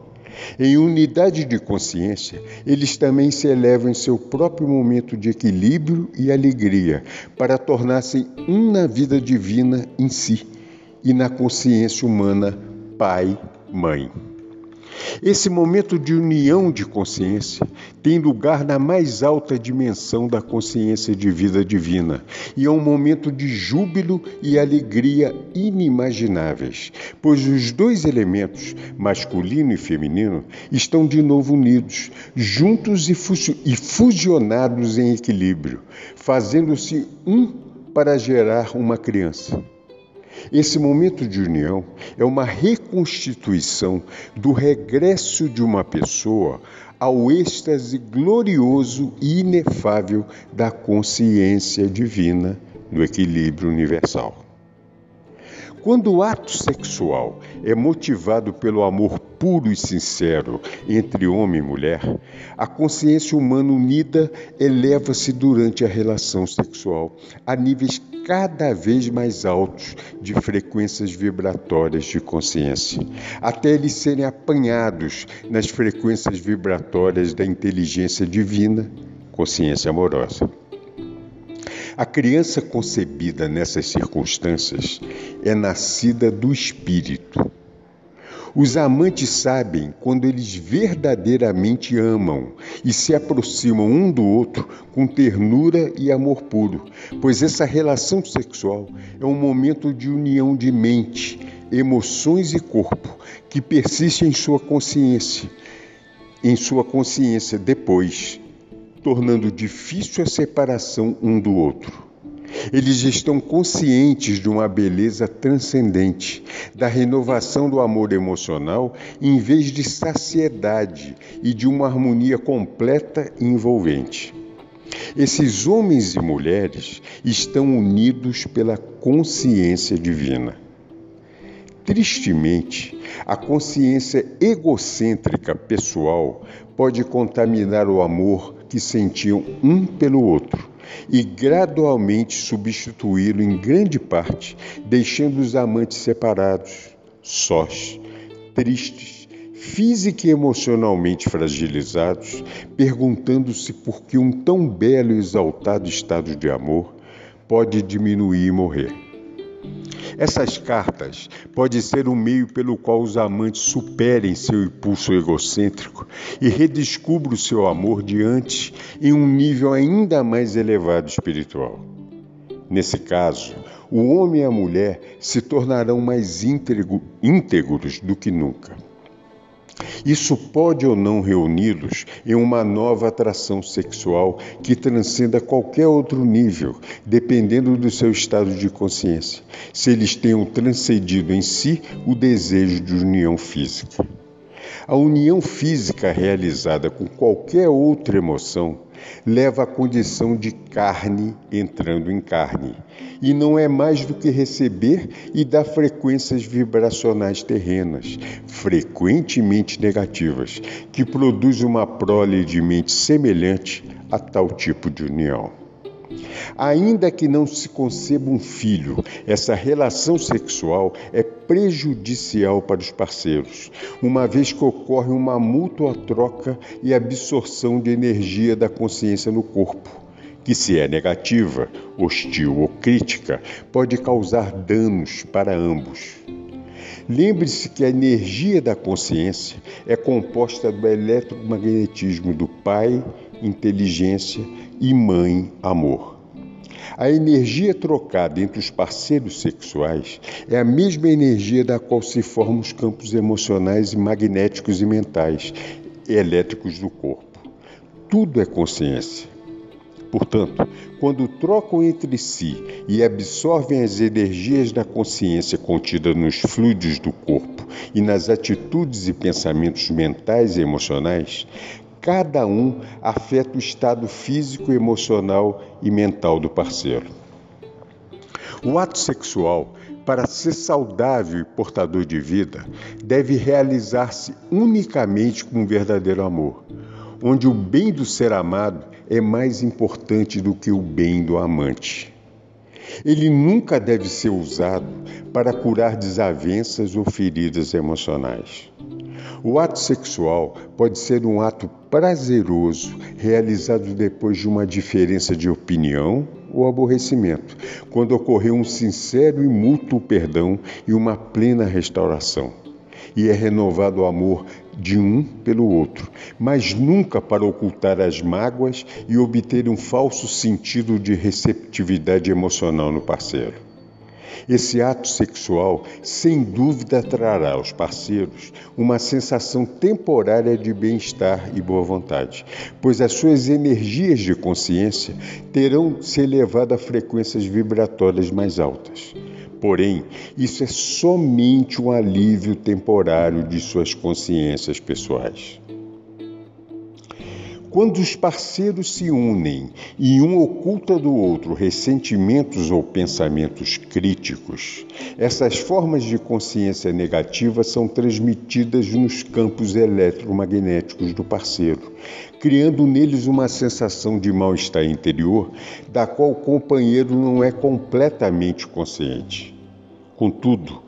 Em unidade de consciência, eles também se elevam em seu próprio momento de equilíbrio e alegria, para tornar-se um na vida divina em si e na consciência humana, pai, mãe. Esse momento de união de consciência tem lugar na mais alta dimensão da consciência de vida divina e é um momento de júbilo e alegria inimagináveis, pois os dois elementos, masculino e feminino, estão de novo unidos, juntos e fusionados em equilíbrio, fazendo-se um para gerar uma criança. Esse momento de união é uma reconstituição do regresso de uma pessoa ao êxtase glorioso e inefável da consciência divina do equilíbrio universal. Quando o ato sexual é motivado pelo amor puro e sincero entre homem e mulher, a consciência humana unida eleva-se durante a relação sexual a níveis cada vez mais altos de frequências vibratórias de consciência, até eles serem apanhados nas frequências vibratórias da inteligência divina, consciência amorosa. A criança concebida nessas circunstâncias é nascida do espírito. Os amantes sabem quando eles verdadeiramente amam e se aproximam um do outro com ternura e amor puro, pois essa relação sexual é um momento de união de mente, emoções e corpo que persiste em sua consciência, em sua consciência depois tornando difícil a separação um do outro. Eles estão conscientes de uma beleza transcendente, da renovação do amor emocional em vez de saciedade e de uma harmonia completa e envolvente. Esses homens e mulheres estão unidos pela consciência divina. Tristemente, a consciência egocêntrica pessoal pode contaminar o amor que sentiam um pelo outro e gradualmente substituí-lo em grande parte, deixando os amantes separados, sós, tristes, física e emocionalmente fragilizados, perguntando-se por que um tão belo e exaltado estado de amor pode diminuir e morrer. Essas cartas podem ser um meio pelo qual os amantes superem seu impulso egocêntrico e redescubram o seu amor diante em um nível ainda mais elevado espiritual. Nesse caso, o homem e a mulher se tornarão mais íntegros do que nunca. Isso pode ou não reuni-los em uma nova atração sexual que transcenda qualquer outro nível, dependendo do seu estado de consciência, se eles tenham transcendido em si o desejo de união física. A união física realizada com qualquer outra emoção leva à condição de carne entrando em carne, e não é mais do que receber e dar frequências vibracionais terrenas, frequentemente negativas, que produz uma prole de mente semelhante a tal tipo de união. Ainda que não se conceba um filho, essa relação sexual é prejudicial para os parceiros, uma vez que ocorre uma mútua troca e absorção de energia da consciência no corpo, que, se é negativa, hostil ou crítica, pode causar danos para ambos. Lembre-se que a energia da consciência é composta do eletromagnetismo do pai, inteligência, e mãe, amor. A energia trocada entre os parceiros sexuais é a mesma energia da qual se formam os campos emocionais, magnéticos e mentais, elétricos do corpo. Tudo é consciência. Portanto, quando trocam entre si e absorvem as energias da consciência contida nos fluidos do corpo e nas atitudes e pensamentos mentais e emocionais, cada um afeta o estado físico, emocional e mental do parceiro. O ato sexual, para ser saudável e portador de vida, deve realizar-se unicamente com um verdadeiro amor, onde o bem do ser amado é mais importante do que o bem do amante. Ele nunca deve ser usado para curar desavenças ou feridas emocionais. O ato sexual pode ser um ato prazeroso realizado depois de uma diferença de opinião ou aborrecimento, quando ocorreu um sincero e mútuo perdão e uma plena restauração. E é renovado o amor de um pelo outro, mas nunca para ocultar as mágoas e obter um falso sentido de receptividade emocional no parceiro. Esse ato sexual, sem dúvida, trará aos parceiros uma sensação temporária de bem-estar e boa vontade, pois as suas energias de consciência terão se elevado a frequências vibratórias mais altas. Porém, isso é somente um alívio temporário de suas consciências pessoais. Quando os parceiros se unem e um oculta do outro ressentimentos ou pensamentos críticos, essas formas de consciência negativa são transmitidas nos campos eletromagnéticos do parceiro, criando neles uma sensação de mal-estar interior da qual o companheiro não é completamente consciente. Contudo,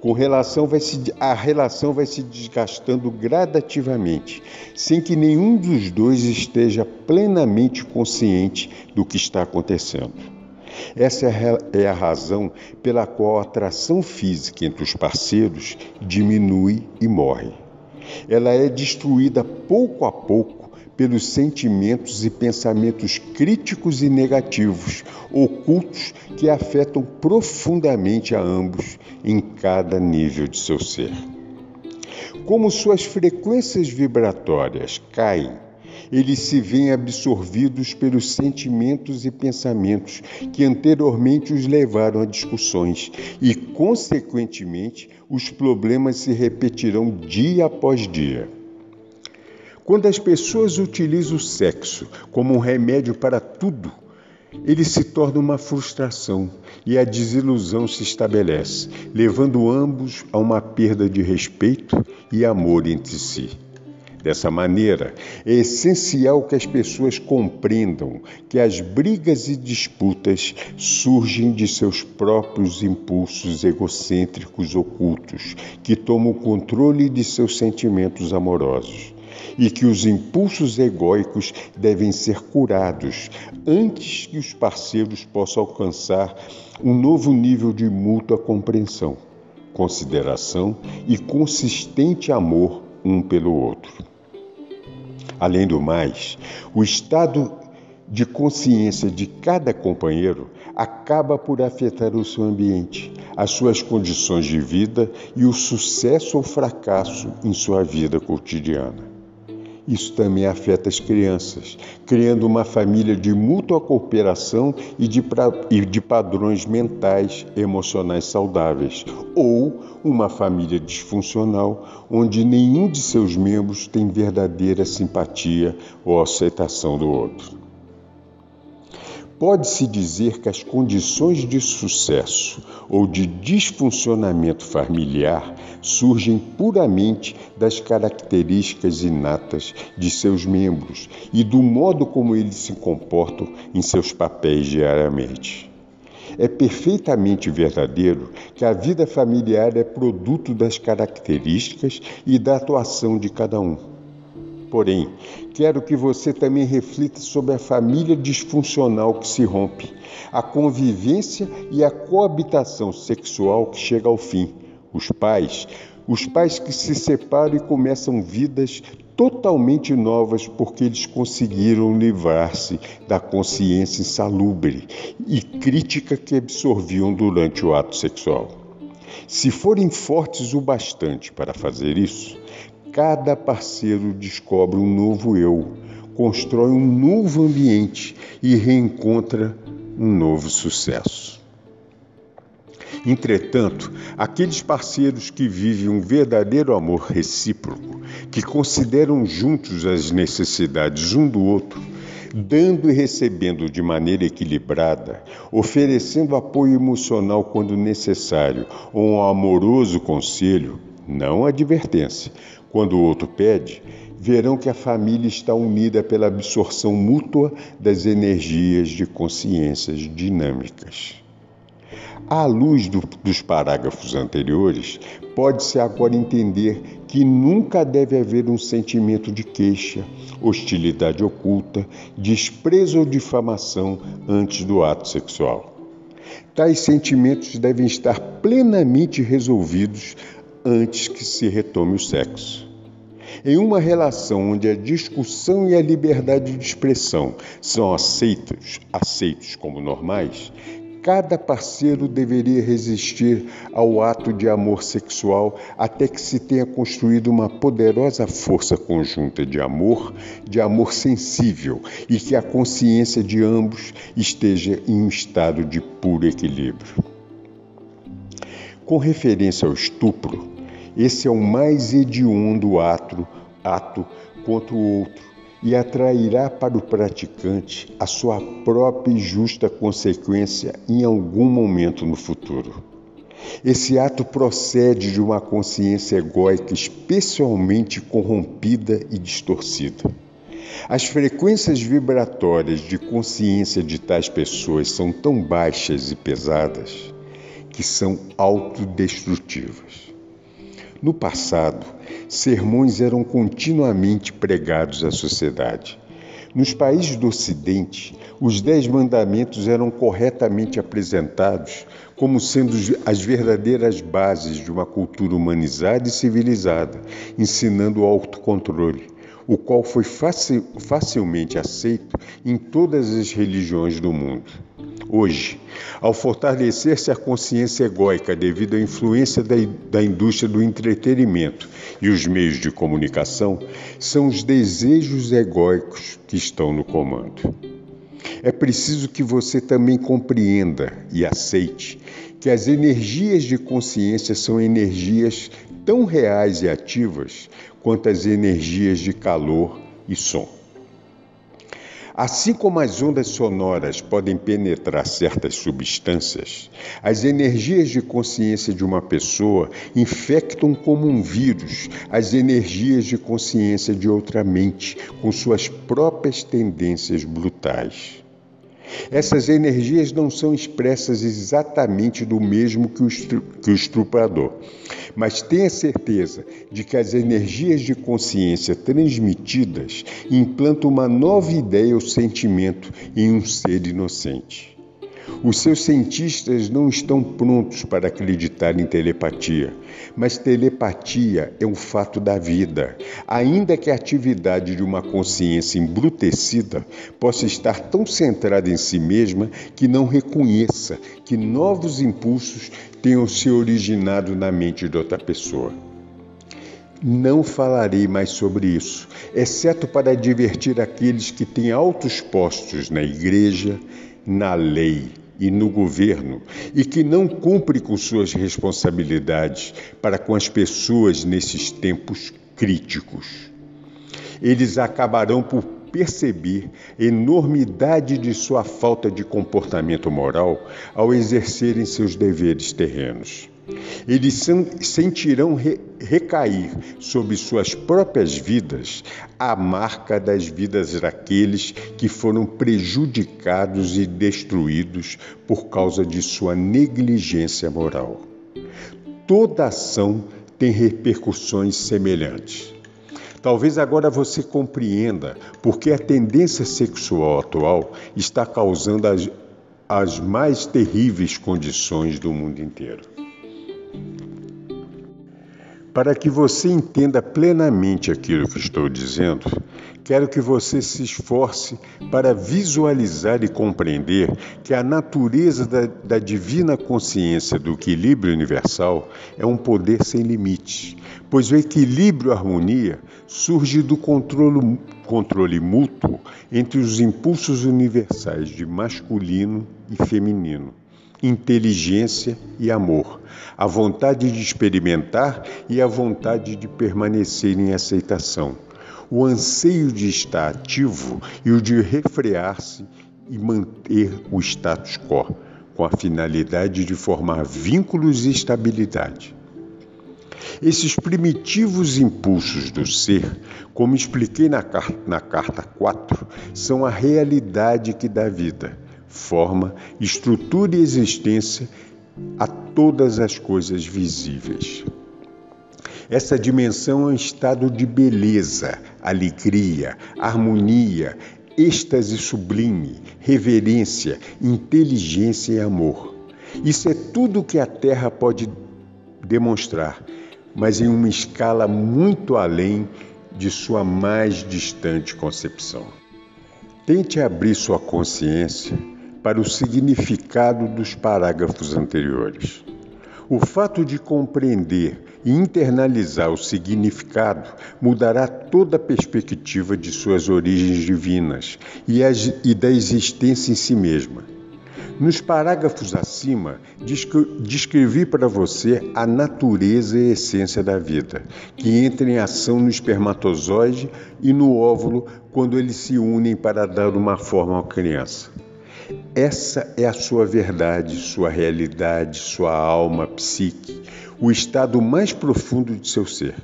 com relação vai se, a relação vai se desgastando gradativamente, sem que nenhum dos dois esteja plenamente consciente do que está acontecendo. Essa é a razão pela qual a atração física entre os parceiros diminui e morre. Ela é destruída pouco a pouco pelos sentimentos e pensamentos críticos e negativos, ocultos, que afetam profundamente a ambos em cada nível de seu ser. Como suas frequências vibratórias caem, eles se veem absorvidos pelos sentimentos e pensamentos que anteriormente os levaram a discussões e, consequentemente, os problemas se repetirão dia após dia. Quando as pessoas utilizam o sexo como um remédio para tudo, ele se torna uma frustração e a desilusão se estabelece, levando ambos a uma perda de respeito e amor entre si. Dessa maneira, é essencial que as pessoas compreendam que as brigas e disputas surgem de seus próprios impulsos egocêntricos ocultos, que tomam o controle de seus sentimentos amorosos e que os impulsos egóicos devem ser curados antes que os parceiros possam alcançar um novo nível de mútua compreensão, consideração e consistente amor um pelo outro. Além do mais, o estado de consciência de cada companheiro acaba por afetar o seu ambiente, as suas condições de vida e o sucesso ou fracasso em sua vida cotidiana. Isso também afeta as crianças, criando uma família de mútua cooperação e de, pra, e de padrões mentais, emocionais saudáveis, ou uma família disfuncional, onde nenhum de seus membros tem verdadeira simpatia ou aceitação do outro. Pode-se dizer que as condições de sucesso ou de disfuncionamento familiar surgem puramente das características inatas de seus membros e do modo como eles se comportam em seus papéis diariamente. É perfeitamente verdadeiro que a vida familiar é produto das características e da atuação de cada um. Porém, quero que você também reflita sobre a família disfuncional que se rompe, a convivência e a coabitação sexual que chega ao fim, os pais, os pais que se separam e começam vidas totalmente novas porque eles conseguiram livrar-se da consciência insalubre e crítica que absorviam durante o ato sexual. Se forem fortes o bastante para fazer isso, cada parceiro descobre um novo eu, constrói um novo ambiente e reencontra um novo sucesso. Entretanto, aqueles parceiros que vivem um verdadeiro amor recíproco, que consideram juntos as necessidades um do outro, dando e recebendo de maneira equilibrada, oferecendo apoio emocional quando necessário ou um amoroso conselho, não advertência, quando o outro pede, verão que a família está unida pela absorção mútua das energias de consciências dinâmicas. À luz do, dos parágrafos anteriores, pode-se agora entender que nunca deve haver um sentimento de queixa, hostilidade oculta, desprezo ou difamação antes do ato sexual. Tais sentimentos devem estar plenamente resolvidos antes que se retome o sexo. Em uma relação onde a discussão e a liberdade de expressão são aceitos, aceitos como normais, cada parceiro deveria resistir ao ato de amor sexual até que se tenha construído uma poderosa força conjunta de amor, de amor sensível e que a consciência de ambos esteja em um estado de puro equilíbrio. Com referência ao estupro, esse é o mais hediondo ato, ato contra o outro e atrairá para o praticante a sua própria e justa consequência em algum momento no futuro. Esse ato procede de uma consciência egóica especialmente corrompida e distorcida. As frequências vibratórias de consciência de tais pessoas são tão baixas e pesadas que são autodestrutivas. No passado, sermões eram continuamente pregados à sociedade. Nos países do Ocidente, os Dez Mandamentos eram corretamente apresentados como sendo as verdadeiras bases de uma cultura humanizada e civilizada, ensinando o autocontrole, o qual foi facilmente aceito em todas as religiões do mundo. Hoje, ao fortalecer-se a consciência egóica devido à influência da, da indústria do entretenimento e os meios de comunicação, são os desejos egóicos que estão no comando. É preciso que você também compreenda e aceite que as energias de consciência são energias tão reais e ativas quanto as energias de calor e som. Assim como as ondas sonoras podem penetrar certas substâncias, as energias de consciência de uma pessoa infectam como um vírus as energias de consciência de outra mente com suas próprias tendências brutais. Essas energias não são expressas exatamente do mesmo que o, que o estuprador, mas tenha certeza de que as energias de consciência transmitidas implantam uma nova ideia ou sentimento em um ser inocente. Os seus cientistas não estão prontos para acreditar em telepatia, mas telepatia é um fato da vida, ainda que a atividade de uma consciência embrutecida possa estar tão centrada em si mesma que não reconheça que novos impulsos tenham se originado na mente de outra pessoa. Não falarei mais sobre isso, exceto para advertir aqueles que têm altos postos na igreja, na lei e no governo e que não cumpre com suas responsabilidades para com as pessoas nesses tempos críticos. Eles acabarão por perceber enormidade de sua falta de comportamento moral ao exercerem seus deveres terrenos. Eles sentirão recair sobre suas próprias vidas a marca das vidas daqueles que foram prejudicados e destruídos por causa de sua negligência moral. Toda ação tem repercussões semelhantes. Talvez agora você compreenda porque a tendência sexual atual está causando as, as mais terríveis condições do mundo inteiro. Para que você entenda plenamente aquilo que estou dizendo, quero que você se esforce para visualizar e compreender que a natureza da, da, divina consciência do equilíbrio universal é um poder sem limites, pois o equilíbrio e harmonia surge do controle, controle mútuo entre os impulsos universais de masculino e feminino inteligência e amor, a vontade de experimentar e a vontade de permanecer em aceitação, o anseio de estar ativo e o de refrear-se e manter o status quo, com a finalidade de formar vínculos e estabilidade. Esses primitivos impulsos do ser, como expliquei na, na carta 4, são a realidade que dá vida forma, estrutura e existência a todas as coisas visíveis. Essa dimensão é um estado de beleza, alegria, harmonia, êxtase sublime, reverência, inteligência e amor. Isso é tudo que a Terra pode demonstrar, mas em uma escala muito além de sua mais distante concepção. Tente abrir sua consciência para o significado dos parágrafos anteriores. O fato de compreender e internalizar o significado mudará toda a perspectiva de suas origens divinas e, da existência em si mesma. Nos parágrafos acima, descrevi para você a natureza e a essência da vida, que entra em ação no espermatozoide e no óvulo quando eles se unem para dar uma forma à criança. Essa é a sua verdade, sua realidade, sua alma, psique, o estado mais profundo de seu ser.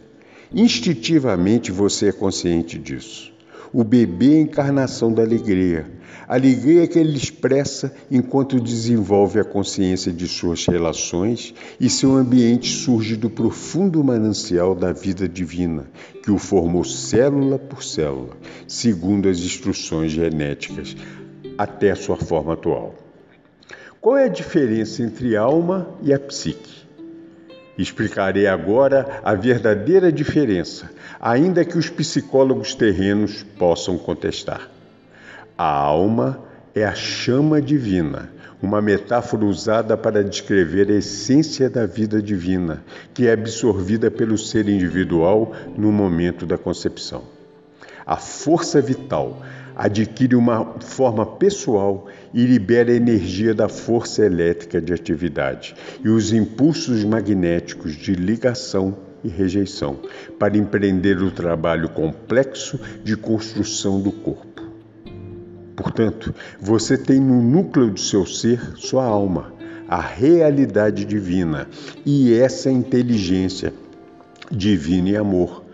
Instintivamente você é consciente disso. O bebê é a encarnação da alegria. A alegria que ele expressa enquanto desenvolve a consciência de suas relações e seu ambiente surge do profundo manancial da vida divina, que o formou célula por célula, segundo as instruções genéticas, até a sua forma atual. Qual é a diferença entre alma e a psique? Explicarei agora a verdadeira diferença, ainda que os psicólogos terrenos possam contestar. A alma é a chama divina, uma metáfora usada para descrever a essência da vida divina, que é absorvida pelo ser individual no momento da concepção. A força vital adquire uma forma pessoal e libera a energia da força elétrica de atividade e os impulsos magnéticos de ligação e rejeição para empreender o trabalho complexo de construção do corpo. Portanto, você tem no núcleo do seu ser sua alma, a realidade divina e essa inteligência divina e amor.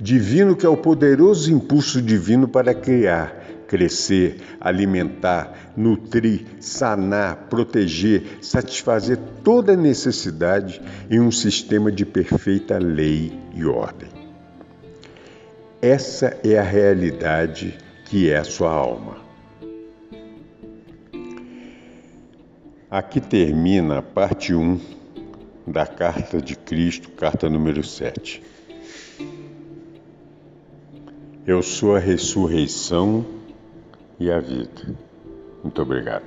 Divino que é o poderoso impulso divino para criar, crescer, alimentar, nutrir, sanar, proteger, satisfazer toda necessidade em um sistema de perfeita lei e ordem. Essa é a realidade que é a sua alma. Aqui termina a parte 1 da Carta de Cristo, carta número 7. Eu sou a ressurreição e a vida. Muito obrigado.